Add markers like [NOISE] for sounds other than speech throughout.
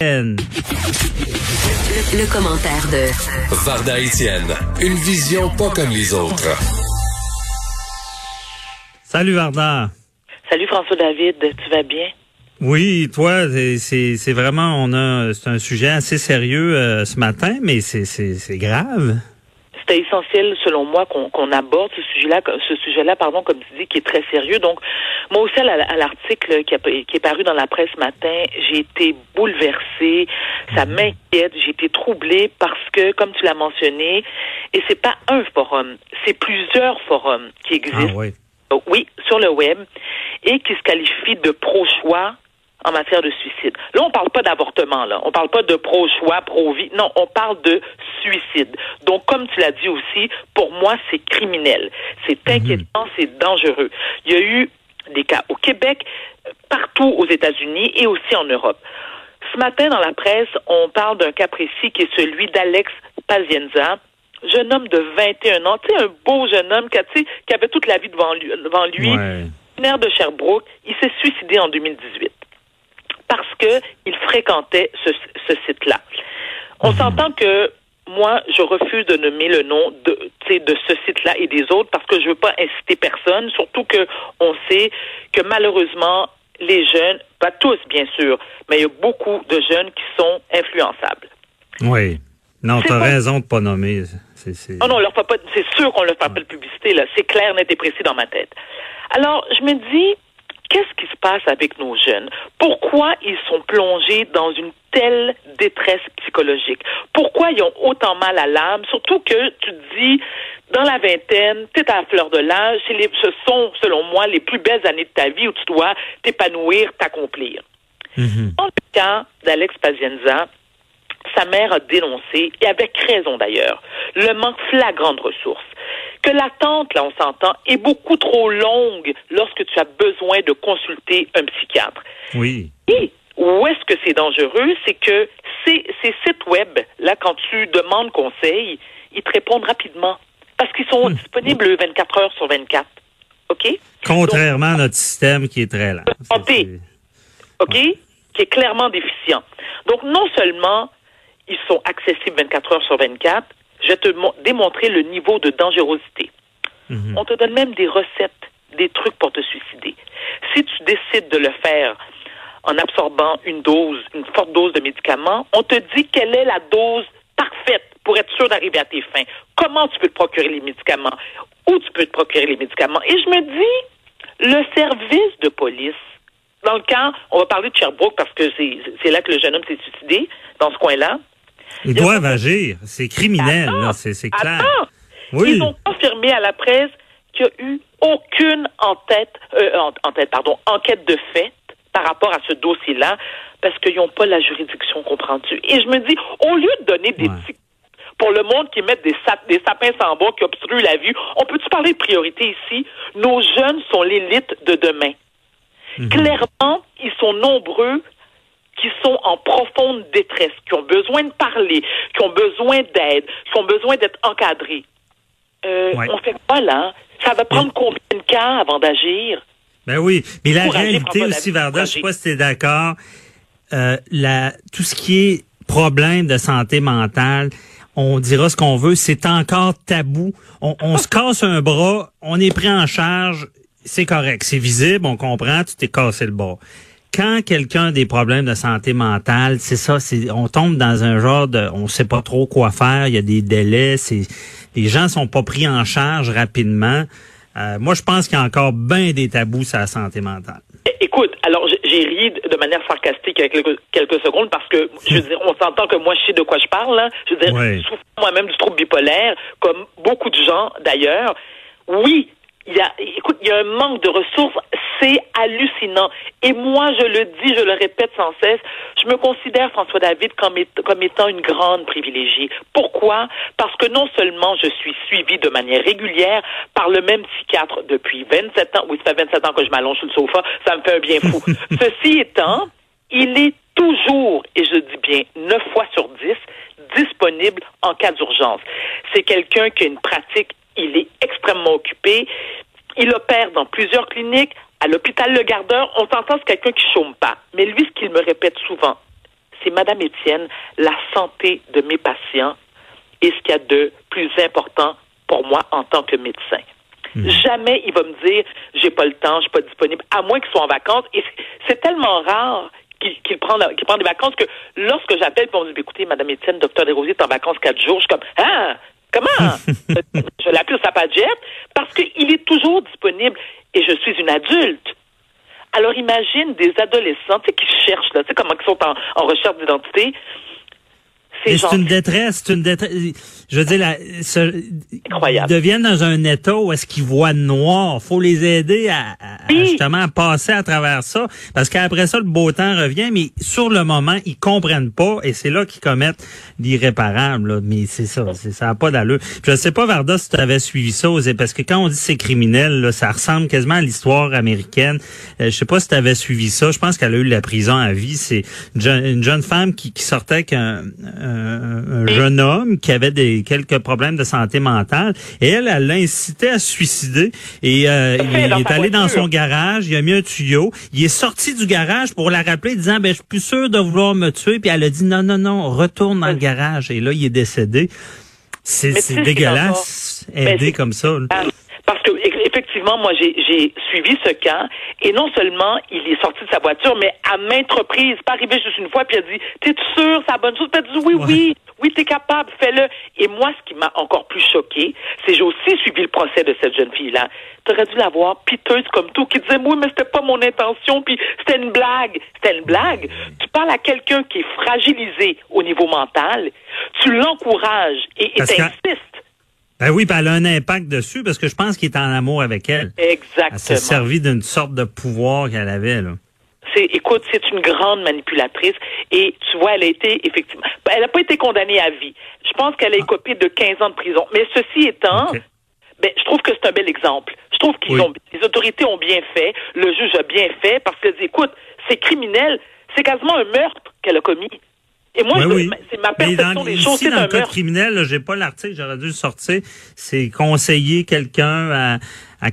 Le, le commentaire de Varda Etienne, une vision pas comme les autres. Salut Varda. Salut François David, tu vas bien? Oui, toi, c'est vraiment, on a, c'est un sujet assez sérieux euh, ce matin, mais c'est grave. C'est essentiel, selon moi, qu'on aborde ce sujet-là, ce sujet-là, pardon, comme tu dis, qui est très sérieux. Donc, moi aussi, à l'article qui, qui, est paru dans la presse ce matin, j'ai été bouleversée. Ça mhm. m'inquiète. J'ai été troublée parce que, comme tu l'as mentionné, et c'est pas un forum, c'est plusieurs forums qui existent. Ah, oui. oui, sur le web et qui se qualifie de pro-choix en matière de suicide. Là, on parle pas d'avortement, là. On parle pas de pro-choix, pro-vie. Non, on parle de suicide. Donc, comme tu l'as dit aussi, pour moi, c'est criminel. C'est mhm. inquiétant, c'est dangereux. Il y a eu des cas au Québec, partout aux États-Unis et aussi en Europe. Ce matin, dans la presse, on parle d'un cas précis qui est celui d'Alex Pazienza, jeune homme de 21 ans, tu sais, un beau jeune homme qui, qui avait toute la vie devant lui, devant lui de Sherbrooke, il s'est suicidé en 2018 parce que il fréquentait ce, site-là. On mhm. s'entend que moi, je refuse de nommer le nom de, de ce site-là et des autres parce que je veux pas inciter personne, surtout que on sait que malheureusement, les jeunes, pas tous bien sûr, mais il y a beaucoup de jeunes qui sont influençables. Oui. Non, tu as raison de pas nommer. C'est, oh non, leur pas, c'est sûr qu'on leur fait pas de publicité, là. C'est clair, net et précis dans ma tête. Alors, je me dis, qu'est-ce qui se passe avec nos jeunes? Pourquoi ils sont plongés dans une telle détresse psychologique? Pourquoi ils ont autant mal à l'âme? Surtout que tu te dis, dans la vingtaine, tu es à la fleur de l'âge, ce sont, selon moi, les plus belles années de ta vie où tu dois t'épanouir, t'accomplir. Mm-hmm. Dans le cas d'Alex Pazienza, sa mère a dénoncé, et avec raison d'ailleurs, le manque flagrant de ressources que l'attente, là, on s'entend, est beaucoup trop longue lorsque tu as besoin de consulter un psychiatre. Oui. Et où est-ce que c'est dangereux? C'est que ces, ces sites web, là, quand tu demandes conseil, ils te répondent rapidement parce qu'ils sont hmm. disponibles 24 heures sur 24. OK? Contrairement à notre système qui est très lent. OK? Qui est clairement déficient. Donc, non seulement ils sont accessibles 24 heures sur 24, je vais te démontrer le niveau de dangerosité. Mhm. On te donne même des recettes, des trucs pour te suicider. Si tu décides de le faire en absorbant une dose, une forte dose de médicaments, on te dit quelle est la dose parfaite pour être sûr d'arriver à tes fins. Comment tu peux te procurer les médicaments? Où tu peux te procurer les médicaments? Et je me dis, le service de police, dans le cas, on va parler de Sherbrooke parce que c'est là que le jeune homme s'est suicidé, dans ce coin-là. Ils doivent agir. C'est criminel, c'est clair. Oui. Ils ont confirmé à la presse qu'il n'y a eu aucune tête, euh, en, tête, pardon, enquête de fait par rapport à ce dossier-là, parce qu'ils n'ont pas la juridiction, comprends-tu? Et je me dis, au lieu de donner des pour le monde qui met des, des sapins sans bois, qui obstruent la vue, on peut-tu parler de priorité ici? Nos jeunes sont l'élite de demain. Mhm. Clairement, ils sont nombreux qui sont en profonde détresse, qui ont besoin de parler, qui ont besoin d'aide, qui ont besoin d'être encadrés. Euh, On fait quoi là? Ça va prendre combien de cas avant d'agir? Ben oui, mais la réalité aussi, Varda, je sais pas si tu es d'accord, euh, tout ce qui est problème de santé mentale, on dira ce qu'on veut, c'est encore tabou. On, on se casse un bras, on est pris en charge, c'est correct, c'est visible, on comprend, tu t'es cassé le bras quand quelqu'un a des problèmes de santé mentale, c'est ça, c'est on tombe dans un genre de on sait pas trop quoi faire, il y a des délais, c'est les gens sont pas pris en charge rapidement. Euh, moi, je pense qu'il y a encore bien des tabous sur la santé mentale. Écoute, alors j'ai ri de manière sarcastique il y a quelques, quelques secondes parce que je veux dire, on s'entend que moi je sais de quoi je parle. Là. Je veux dire, je souffre moi-même du trouble bipolaire, comme beaucoup de gens d'ailleurs. Oui, Il y a, écoute, il y a un manque de ressources, c'est hallucinant. Et moi, je le dis, je le répète sans cesse, je me considère, François David, comme, comme étant une grande privilégiée. Pourquoi? Parce que non seulement je suis suivie de manière régulière par le même psychiatre depuis 27 ans, oui, ça fait 27 ans que je m'allonge sur le sofa, ça me fait un bien fou. [LAUGHS] Ceci étant, il est toujours, et je dis bien 9 fois sur 10, disponible en cas d'urgence. C'est quelqu'un qui a une pratique, il est extrêmement occupé, il opère dans plusieurs cliniques, à l'hôpital Le Gardeur, on s'entend, c'est quelqu'un qui chôme pas. Mais lui, ce qu'il me répète souvent, c'est Madame Étienne, la santé de mes patients est ce qu'il y a de plus important pour moi en tant que médecin. Hmm. Jamais il va me dire j'ai pas le temps, je suis pas disponible, à moins qu'il soit en vacances. Et c'est tellement rare qu'il prend, prend des vacances que lorsque j'appelle pour me dire écoutez, Madame Étienne, docteur Desrosiers est en vacances quatre jours, je suis comme ah comment? [LAUGHS] Je l'appelle sa jet parce qu'il est toujours disponible et je suis une adulte. Alors imagine des adolescents qui cherchent, là, tu sais comment ils sont en recherche d'identité. C'est une détresse, c'est une détresse. Je veux dire, la, ils deviennent dans un état où est-ce qu'ils voient noir. Faut les aider à, justement à passer à travers ça, parce qu'après ça, le beau temps revient, mais sur le moment, ils comprennent pas, et c'est là qu'ils commettent l'irréparable. Mais c'est ça, ça n'a pas d'allure. Je sais pas, Varda, si tu avais suivi ça, parce que quand on dit c'est criminel, là, ça ressemble quasiment à l'histoire américaine. Euh, je sais pas si tu avais suivi ça. Je pense qu'elle a eu la prison à vie. C'est une, jeune, femme qui, qui sortait avec un un, jeune homme qui avait des quelques problèmes de santé mentale. Et elle, elle l'a incité à se suicider. Et euh, il, est allé dans son garage, il a mis un tuyau, il est sorti du garage pour la rappeler disant ben je suis plus sûr de vouloir me tuer. Puis elle a dit non non non, retourne dans le garage. Et là il est décédé. C'est dégueulasse aider comme ça. Parce que effectivement, moi, j'ai suivi ce cas, et non seulement il est sorti de sa voiture, mais à maintes reprises, pas arrivé juste une fois, puis il a dit, t'es sûr, c'est la bonne chose? Puis il a dit, oui, oui, oui, t'es capable, fais-le. Et moi, ce qui m'a encore plus choqué, c'est j'ai aussi suivi le procès de cette jeune fille-là. T'aurais dû la voir piteuse comme tout, qui disait, oui, mais c'était pas mon intention, puis c'était une blague. C'était une blague. Tu parles à quelqu'un qui est fragilisé au niveau mental, tu l'encourages et t'insistes ben oui, elle a un impact dessus parce que je pense qu'il est en amour avec elle. Exactement. Elle s'est servi d'une sorte de pouvoir qu'elle avait, là. C'est, écoute, c'est une grande manipulatrice et tu vois, elle a été effectivement, ben, elle n'a pas été condamnée à vie. Je pense qu'elle a écopé de 15 ans de prison. Mais ceci étant, ben, je trouve que c'est un bel exemple. Je trouve qu'ils ont, les autorités ont bien fait, le juge a bien fait parce qu'elle dit, écoute, c'est criminel, c'est quasiment un meurtre qu'elle a commis. Et moi, c'est ma perception des choses. Ici, dans le code criminel, j'ai pas l'article, j'aurais dû le sortir. C'est conseiller quelqu'un à à,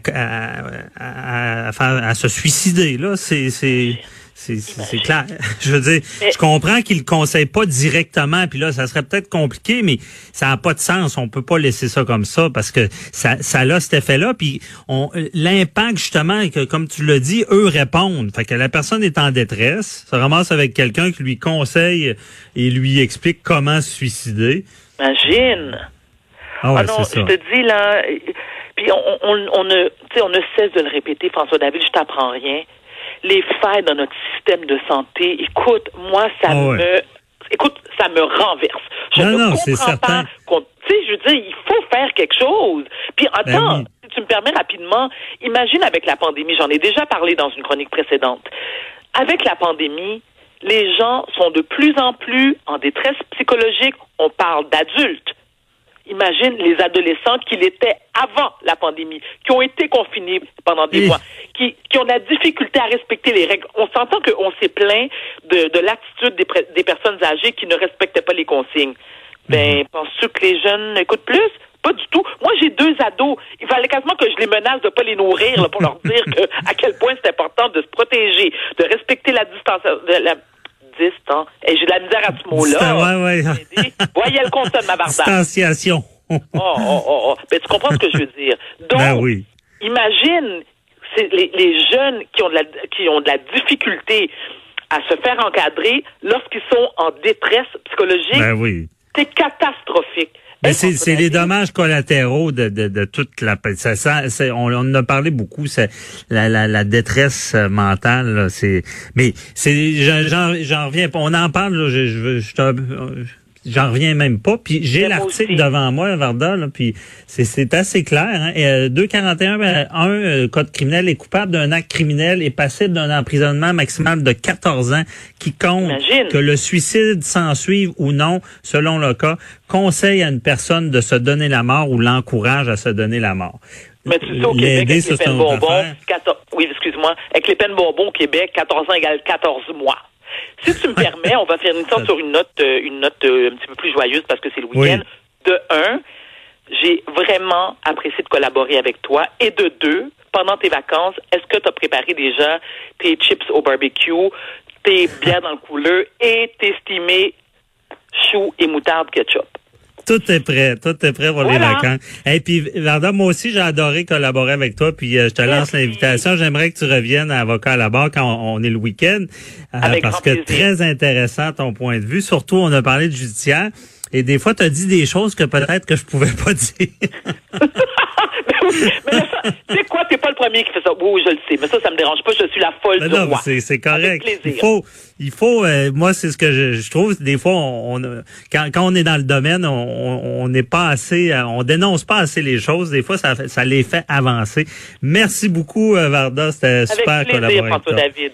à, à, à, se suicider. Là, c'est c'est clair. [LAUGHS] Je veux dire, je comprends qu'il ne conseille pas directement, puis là, ça serait peut-être compliqué, mais ça n'a pas de sens. On peut pas laisser ça comme ça parce que ça, ça a cet effet-là. Puis l'impact, justement, que comme tu l'as dit, eux répondent. Fait que la personne est en détresse, se ramasse avec quelqu'un qui lui conseille et lui explique comment se suicider. Imagine. Ah, ouais, ah non, je te dis là, puis on, on, on, ne, on ne cesse de le répéter, François David, je t'apprends rien les failles dans notre système de santé, écoute, moi, ça ah me écoute, ça me renverse. Je non, ne non, comprends pas tu sais, je veux dire, il faut faire quelque chose. Puis ben attends, si tu me permets rapidement, imagine avec la pandémie, j'en ai déjà parlé dans une chronique précédente. Avec la pandémie, les gens sont de plus en plus en détresse psychologique. On parle d'adultes imagine les adolescents qu'il était avant la pandémie, qui ont été confinés pendant des mois, qui, qui ont la difficulté à respecter les règles. On s'entend qu'on s'est plaint de, de l'attitude des, des, personnes âgées qui ne respectaient pas les consignes. Ben, mhm. penses-tu que les jeunes n'écoutent plus? Pas du tout. Moi, j'ai deux ados. Il fallait quasiment que je les menace de pas les nourrir là, pour leur dire que, à quel point c'est important de se protéger, de respecter la distance, de la, Hein. Et j'ai de la misère à ce mot-là. [LAUGHS] Ouais, ouais. Voyez le consonne, ma barda. Distanciation. oh, oh, oh, oh. Mais tu comprends ce que je veux dire. [LAUGHS] Donc, ben oui. imagine les, les jeunes qui ont, de la, qui ont de la difficulté à se faire encadrer lorsqu'ils sont en détresse psychologique. Ben oui. C'est catastrophique. Mais c'est les dommages collatéraux de, de, de toute la ça, ça on, on, en a parlé beaucoup c'est la, la, la, détresse euh, mentale c'est mais c'est j'en reviens on en parle je, je, je, j'en reviens même pas. Puis j'ai l'article devant moi, Varda, là, puis c'est assez clair. Hein? Et, 241 ben, un code criminel est coupable d'un acte criminel et passible d'un emprisonnement maximal de 14 ans qui compte que le suicide s'ensuive ou non, selon le cas, conseille à une personne de se donner la mort ou l'encourage à se donner la mort. Mais tu sais, au Québec, avec les peines bonbons, 14, oui, excuse-moi, avec les peines bonbons au Québec, 14 ans égale 14 mois. Si tu me [LAUGHS] permets, on va faire une sorte sur une note, euh, une note euh, un petit peu plus joyeuse parce que c'est le week-end. De un, j'ai vraiment apprécié de collaborer avec toi. Et de deux, pendant tes vacances, est-ce que tu as préparé déjà tes chips au barbecue, tes bières dans le couleur et tes estimés choux et moutarde ketchup? Tout est prêt, tout est prêt pour les vacances. Et puis, Varda, moi aussi, j'ai adoré collaborer avec toi. Puis, euh, je te lance l'invitation. J'aimerais que tu reviennes à Avocat à la barre quand on, est le week-end. Euh, parce que très intéressant ton point de vue. Surtout, on a parlé de judiciaire. Et des fois, tu as dit des choses que peut-être que je pouvais pas dire. [LAUGHS] mais tu sais quoi, t'es pas le premier qui fait ça. Oui, je le sais, mais ça, ça me dérange pas. Je suis la folle mais du non, C'est correct. Il faut, il faut. Euh, moi, c'est ce que je, trouve. Des fois, on, quand, quand on est dans le domaine, on n'est pas assez, euh, on dénonce pas assez les choses. Des fois, ça, ça les fait avancer. Merci beaucoup, euh, Varda. C'était super plaisir, David.